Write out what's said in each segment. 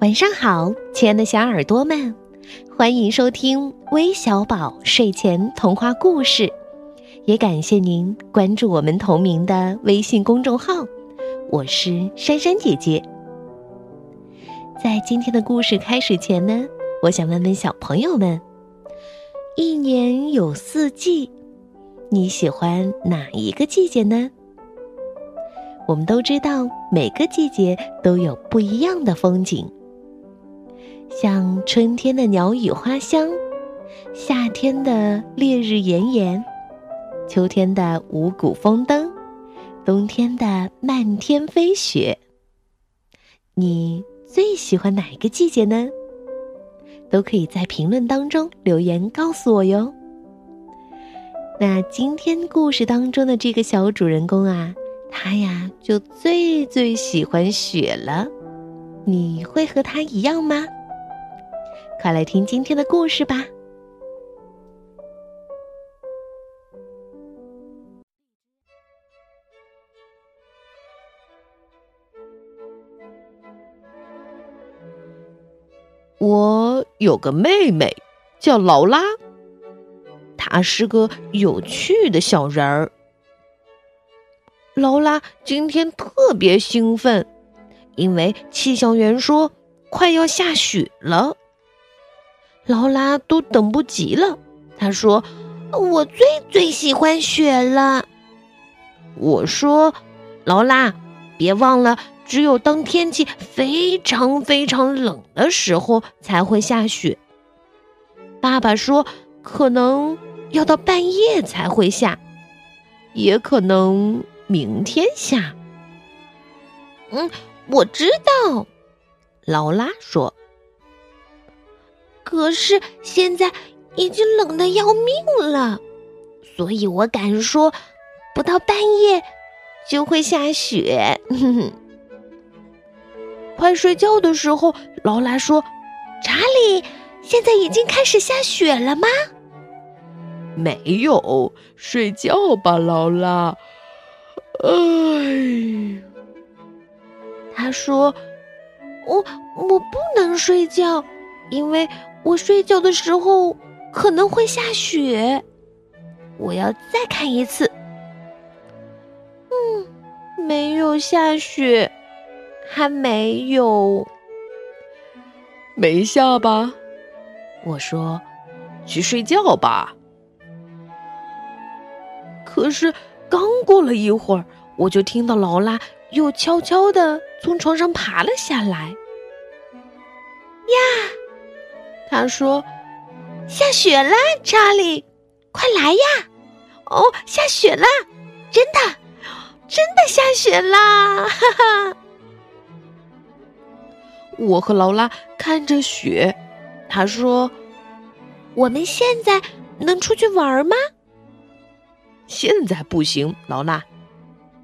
晚上好，亲爱的小耳朵们，欢迎收听微小宝睡前童话故事，也感谢您关注我们同名的微信公众号。我是珊珊姐姐。在今天的故事开始前呢，我想问问小朋友们：一年有四季，你喜欢哪一个季节呢？我们都知道，每个季节都有不一样的风景。像春天的鸟语花香，夏天的烈日炎炎，秋天的五谷丰登，冬天的漫天飞雪。你最喜欢哪一个季节呢？都可以在评论当中留言告诉我哟。那今天故事当中的这个小主人公啊，他呀就最最喜欢雪了。你会和他一样吗？快来听今天的故事吧！我有个妹妹，叫劳拉，她是个有趣的小人儿。劳拉今天特别兴奋，因为气象员说快要下雪了。劳拉都等不及了，她说：“我最最喜欢雪了。”我说：“劳拉，别忘了，只有当天气非常非常冷的时候才会下雪。”爸爸说：“可能要到半夜才会下，也可能明天下。”嗯，我知道，劳拉说。可是现在已经冷的要命了，所以我敢说，不到半夜就会下雪。快睡觉的时候，劳拉说：“查理，现在已经开始下雪了吗？”“没有，睡觉吧，劳拉。”哎，他说：“我我不能睡觉，因为。”我睡觉的时候可能会下雪，我要再看一次。嗯，没有下雪，还没有，没下吧？我说，去睡觉吧。可是刚过了一会儿，我就听到劳拉又悄悄的从床上爬了下来。呀！他说：“下雪啦，查理，快来呀！哦，下雪啦，真的，真的下雪啦！”哈哈。我和劳拉看着雪，他说：“我们现在能出去玩吗？”现在不行，劳拉。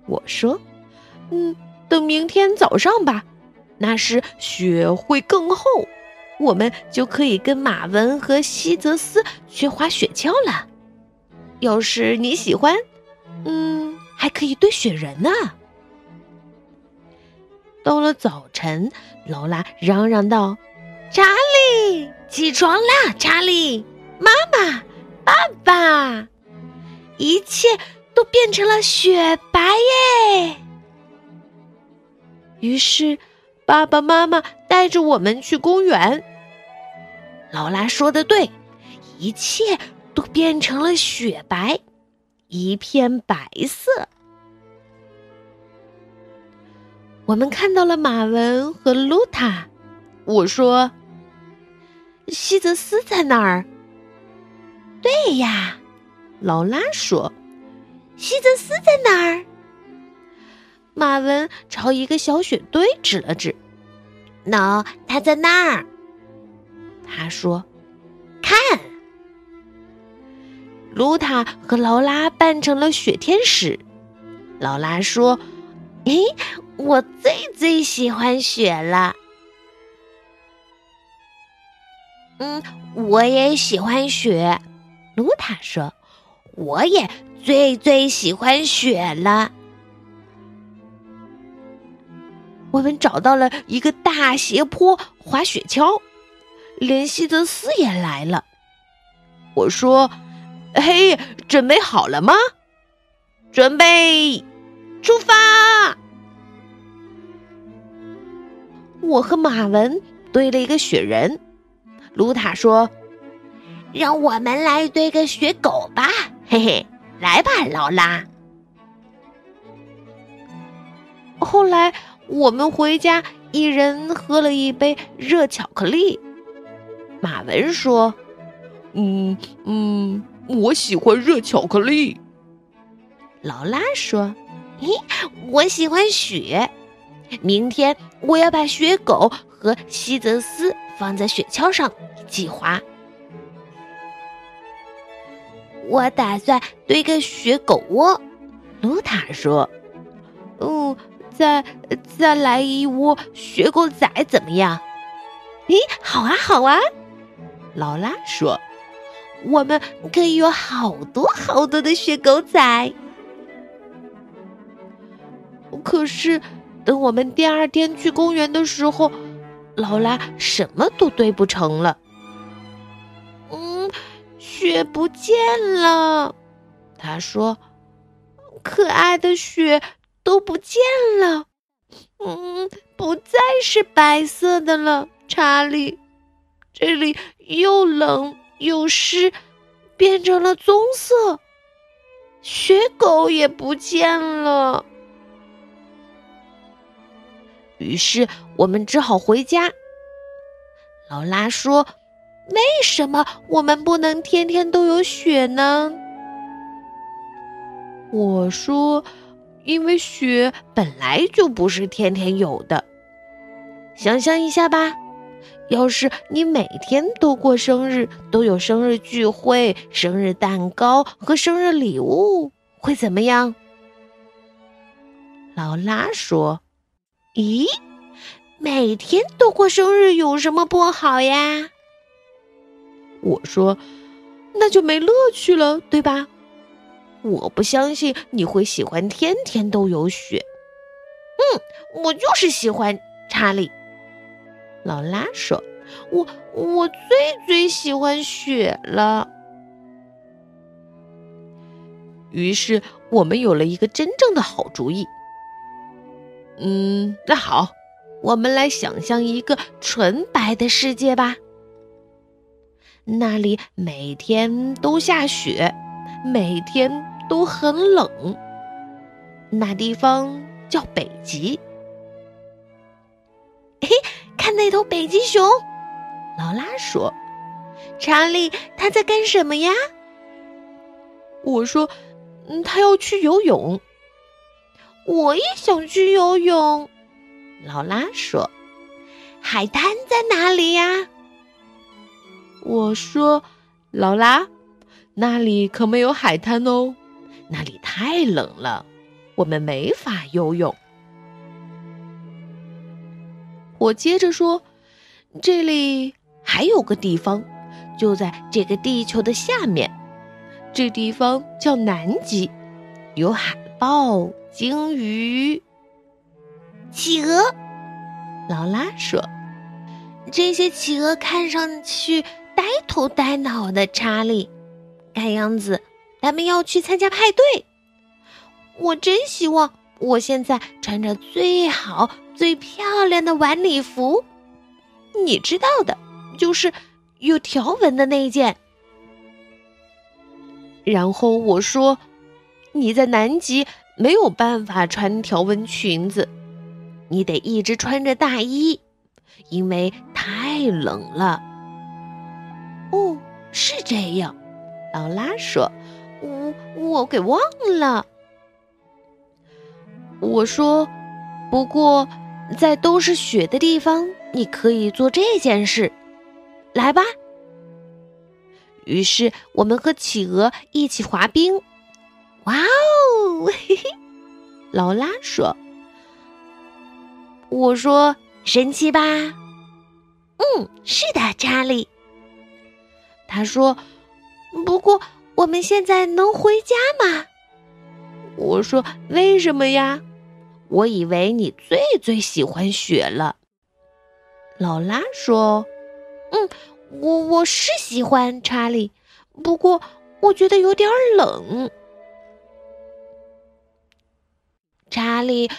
我说：“嗯，等明天早上吧，那时雪会更厚。”我们就可以跟马文和西泽斯去滑雪橇了。要是你喜欢，嗯，还可以堆雪人呢。到了早晨，劳拉嚷嚷道：“查理，起床啦！查理，妈妈，爸爸，一切都变成了雪白耶！”于是。爸爸妈妈带着我们去公园。劳拉说的对，一切都变成了雪白，一片白色。我们看到了马文和露塔。我说：“西泽斯在哪儿？”对呀，劳拉说：“西泽斯在哪儿？”马文朝一个小雪堆指了指，“喏，他在那儿。”他说：“看。”卢塔和劳拉扮成了雪天使。劳拉说：“诶，我最最喜欢雪了。”“嗯，我也喜欢雪。”卢塔说：“我也最最喜欢雪了。”我们找到了一个大斜坡滑雪橇，连希泽斯也来了。我说：“嘿，准备好了吗？准备，出发！”我和马文堆了一个雪人。卢塔说：“让我们来堆个雪狗吧，嘿嘿，来吧，劳拉。”后来我们回家，一人喝了一杯热巧克力。马文说：“嗯嗯，我喜欢热巧克力。”劳拉说：“嘿，我喜欢雪。明天我要把雪狗和西泽斯放在雪橇上一起滑。我打算堆个雪狗窝。”卢塔说：“嗯。”再再来一窝雪狗仔怎么样？咦，好啊，好啊！劳拉说：“我们可以有好多好多的雪狗仔。”可是，等我们第二天去公园的时候，劳拉什么都堆不成了。嗯，雪不见了。他说：“可爱的雪。”都不见了，嗯，不再是白色的了，查理。这里又冷又湿，变成了棕色。雪狗也不见了。于是我们只好回家。劳拉说：“为什么我们不能天天都有雪呢？”我说。因为雪本来就不是天天有的。想象一下吧，要是你每天都过生日，都有生日聚会、生日蛋糕和生日礼物，会怎么样？劳拉说：“咦，每天都过生日有什么不好呀？”我说：“那就没乐趣了，对吧？”我不相信你会喜欢天天都有雪。嗯，我就是喜欢查理。劳拉说：“我我最最喜欢雪了。”于是我们有了一个真正的好主意。嗯，那好，我们来想象一个纯白的世界吧。那里每天都下雪，每天。都很冷，那地方叫北极。嘿，看那头北极熊，劳拉说：“查理，他在干什么呀？”我说：“嗯，他要去游泳。”我也想去游泳，劳拉说：“海滩在哪里呀？”我说：“劳拉，那里可没有海滩哦。”那里太冷了，我们没法游泳。我接着说：“这里还有个地方，就在这个地球的下面。这地方叫南极，有海豹、鲸鱼、企鹅。”劳拉说：“这些企鹅看上去呆头呆脑的，查理，看样子。”他们要去参加派对，我真希望我现在穿着最好、最漂亮的晚礼服，你知道的，就是有条纹的那一件。然后我说：“你在南极没有办法穿条纹裙子，你得一直穿着大衣，因为太冷了。”哦，是这样，劳拉说。我我给忘了。我说，不过在都是雪的地方，你可以做这件事。来吧。于是我们和企鹅一起滑冰。哇哦！嘿嘿，劳拉说。我说，神奇吧？嗯，是的，查理。他说，不过。我们现在能回家吗？我说：“为什么呀？我以为你最最喜欢雪了。劳拉说：“嗯，我我是喜欢查理，不过我觉得有点冷。”查理，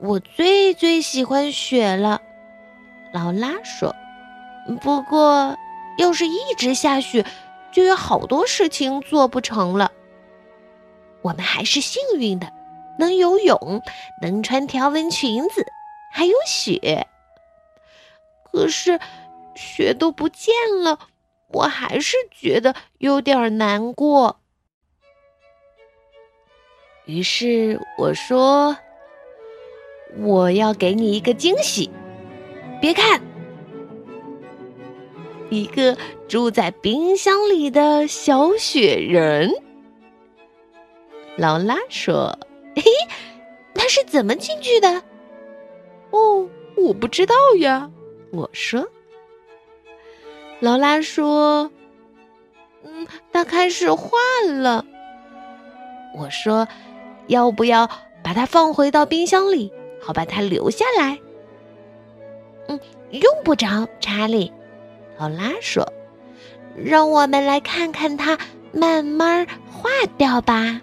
我最最喜欢雪了。劳拉说：“不过，要是一直下雪，就有好多事情做不成了。我们还是幸运的，能游泳，能穿条纹裙子，还有雪。可是，雪都不见了，我还是觉得有点难过。于是我说：‘我要给你一个惊喜。’”别看，一个住在冰箱里的小雪人。劳拉说：“嘿，他是怎么进去的？”哦，我不知道呀。我说。劳拉说：“嗯，他开始换了。”我说：“要不要把它放回到冰箱里，好把它留下来？”嗯，用不着，查理。劳拉说：“让我们来看看它慢慢化掉吧。”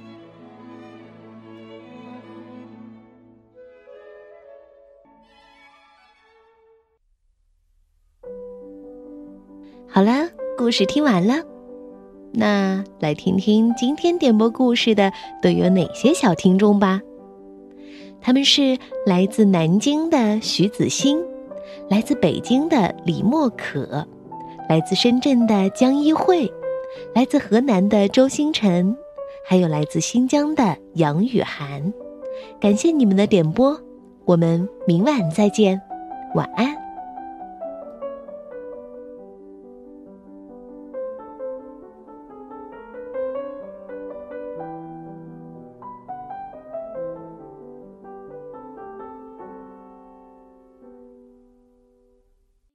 好了，故事听完了，那来听听今天点播故事的都有哪些小听众吧。他们是来自南京的徐子欣。来自北京的李默可，来自深圳的江一慧，来自河南的周星辰，还有来自新疆的杨雨涵，感谢你们的点播，我们明晚再见，晚安。